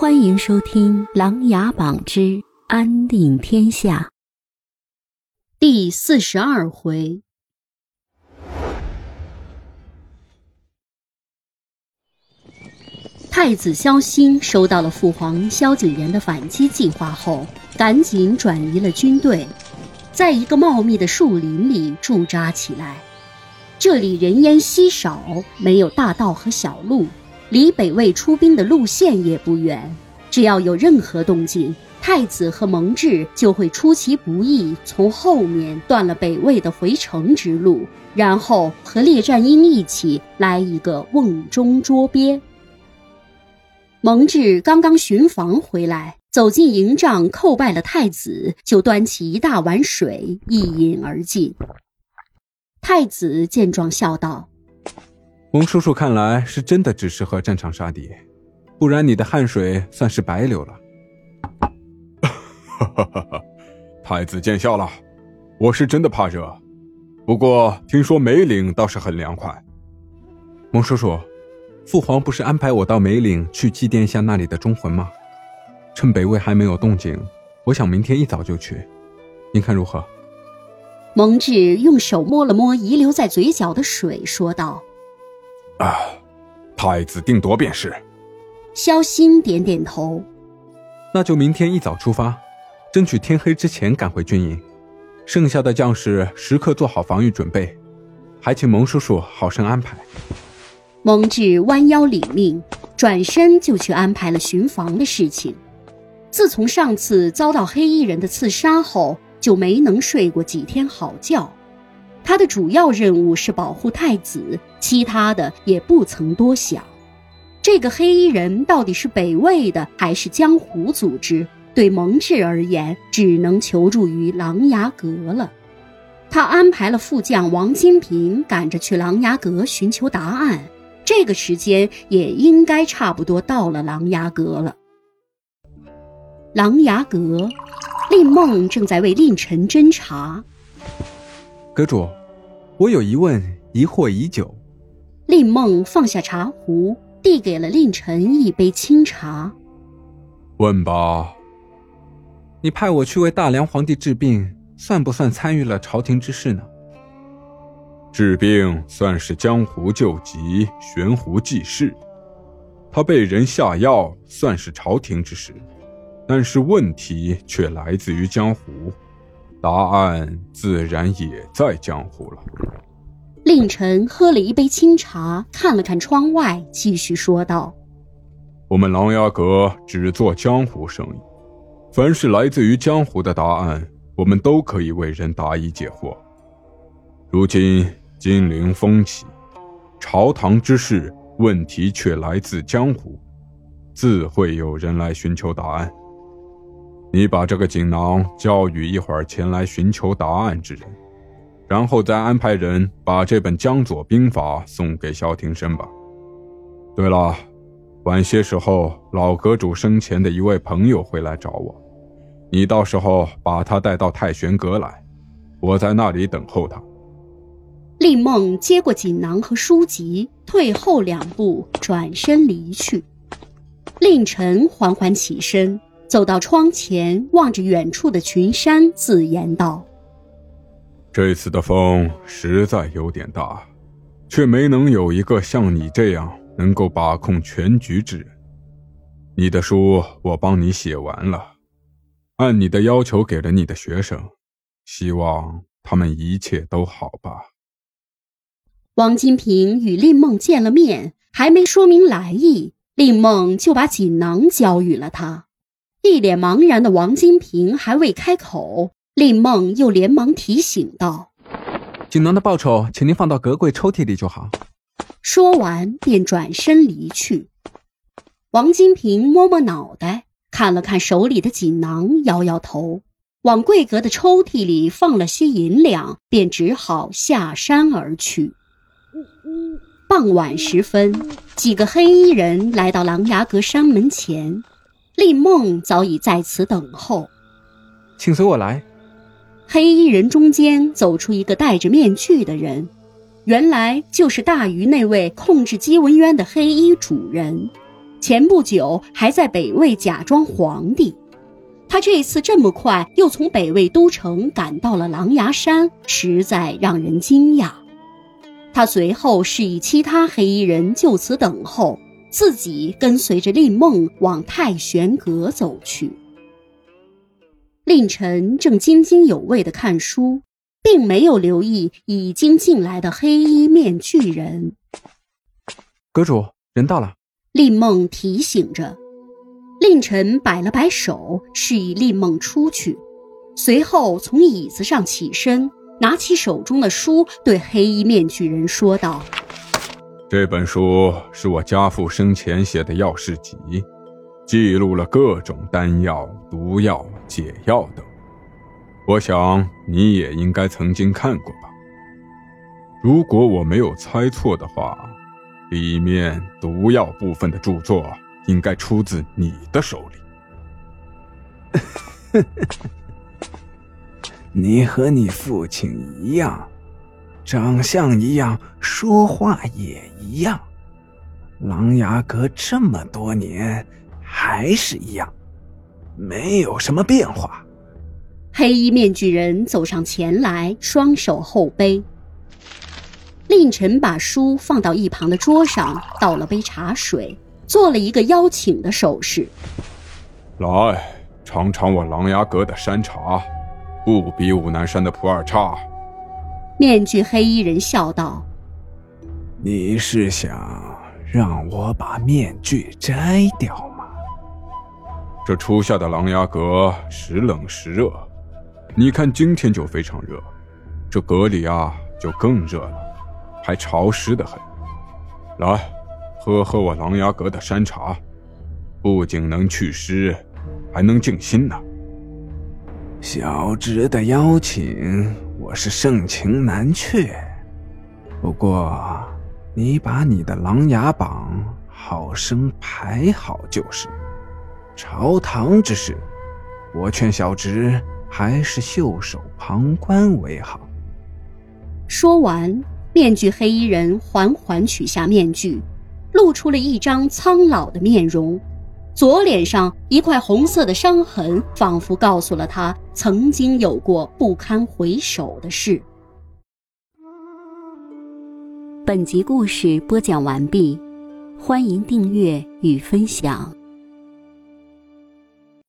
欢迎收听《琅琊榜之安定天下》第四十二回。太子萧兴收到了父皇萧景琰的反击计划后，赶紧转移了军队，在一个茂密的树林里驻扎起来。这里人烟稀少，没有大道和小路。离北魏出兵的路线也不远，只要有任何动静，太子和蒙挚就会出其不意，从后面断了北魏的回城之路，然后和列战英一起来一个瓮中捉鳖。蒙挚刚刚巡防回来，走进营帐叩拜了太子，就端起一大碗水一饮而尽。太子见状笑道。蒙叔叔看来是真的只适合战场杀敌，不然你的汗水算是白流了。哈哈哈哈太子见笑了，我是真的怕热，不过听说梅岭倒是很凉快。蒙叔叔，父皇不是安排我到梅岭去祭奠一下那里的忠魂吗？趁北魏还没有动静，我想明天一早就去，您看如何？蒙挚用手摸了摸遗留在嘴角的水，说道。啊，太子定夺便是。萧兴点点头。那就明天一早出发，争取天黑之前赶回军营。剩下的将士时刻做好防御准备，还请蒙叔叔好生安排。蒙挚弯腰领命，转身就去安排了巡防的事情。自从上次遭到黑衣人的刺杀后，就没能睡过几天好觉。他的主要任务是保护太子，其他的也不曾多想。这个黑衣人到底是北魏的还是江湖组织？对蒙挚而言，只能求助于琅琊阁了。他安排了副将王金平赶着去琅琊阁寻求答案，这个时间也应该差不多到了琅琊阁了。琅琊阁，令梦正在为令臣侦查。阁主，我有疑问，疑惑已久。令梦放下茶壶，递给了令臣一杯清茶。问吧。你派我去为大梁皇帝治病，算不算参与了朝廷之事呢？治病算是江湖救急，悬壶济世；他被人下药，算是朝廷之事，但是问题却来自于江湖。答案自然也在江湖了。令臣喝了一杯清茶，看了看窗外，继续说道：“我们琅琊阁只做江湖生意，凡是来自于江湖的答案，我们都可以为人答疑解惑。如今金陵风起，朝堂之事问题却来自江湖，自会有人来寻求答案。”你把这个锦囊交予一会儿前来寻求答案之人，然后再安排人把这本《江左兵法》送给萧庭生吧。对了，晚些时候老阁主生前的一位朋友会来找我，你到时候把他带到太玄阁来，我在那里等候他。令梦接过锦囊和书籍，退后两步，转身离去。令臣缓缓起身。走到窗前，望着远处的群山，自言道：“这次的风实在有点大，却没能有一个像你这样能够把控全局之人。你的书我帮你写完了，按你的要求给了你的学生，希望他们一切都好吧。”王金平与令梦见了面，还没说明来意，令梦就把锦囊交予了他。一脸茫然的王金平还未开口，令梦又连忙提醒道：“锦囊的报酬，请您放到阁柜抽屉里就好。”说完便转身离去。王金平摸摸脑袋，看了看手里的锦囊，摇摇头，往贵阁的抽屉里放了些银两，便只好下山而去。傍晚时分，几个黑衣人来到琅琊阁山门前。令梦早已在此等候，请随我来。黑衣人中间走出一个戴着面具的人，原来就是大禹那位控制姬文渊的黑衣主人。前不久还在北魏假装皇帝。他这次这么快又从北魏都城赶到了狼牙山，实在让人惊讶。他随后示意其他黑衣人就此等候，自己跟随着令梦往太玄阁走去。令晨正津津有味地看书，并没有留意已经进来的黑衣面具人。阁主，人到了。令梦提醒着。令晨摆了摆手，示意令梦出去，随后从椅子上起身，拿起手中的书，对黑衣面具人说道：“这本书是我家父生前写的药事集，记录了各种丹药、毒药、解药等。我想你也应该曾经看过吧？如果我没有猜错的话，里面毒药部分的著作。”应该出自你的手里。你和你父亲一样，长相一样，说话也一样。狼牙阁这么多年还是一样，没有什么变化。黑衣面具人走上前来，双手后背。令臣把书放到一旁的桌上，倒了杯茶水。做了一个邀请的手势，来尝尝我狼牙阁的山茶，不比武南山的普洱差。面具黑衣人笑道：“你是想让我把面具摘掉吗？这初夏的琅琊阁时冷时热，你看今天就非常热，这阁里啊就更热了，还潮湿的很。来。”喝喝我琅琊阁的山茶，不仅能祛湿，还能静心呢。小侄的邀请，我是盛情难却。不过，你把你的琅琊榜好生排好就是。朝堂之事，我劝小侄还是袖手旁观为好。说完，面具黑衣人缓缓取下面具。露出了一张苍老的面容，左脸上一块红色的伤痕，仿佛告诉了他曾经有过不堪回首的事。本集故事播讲完毕，欢迎订阅与分享。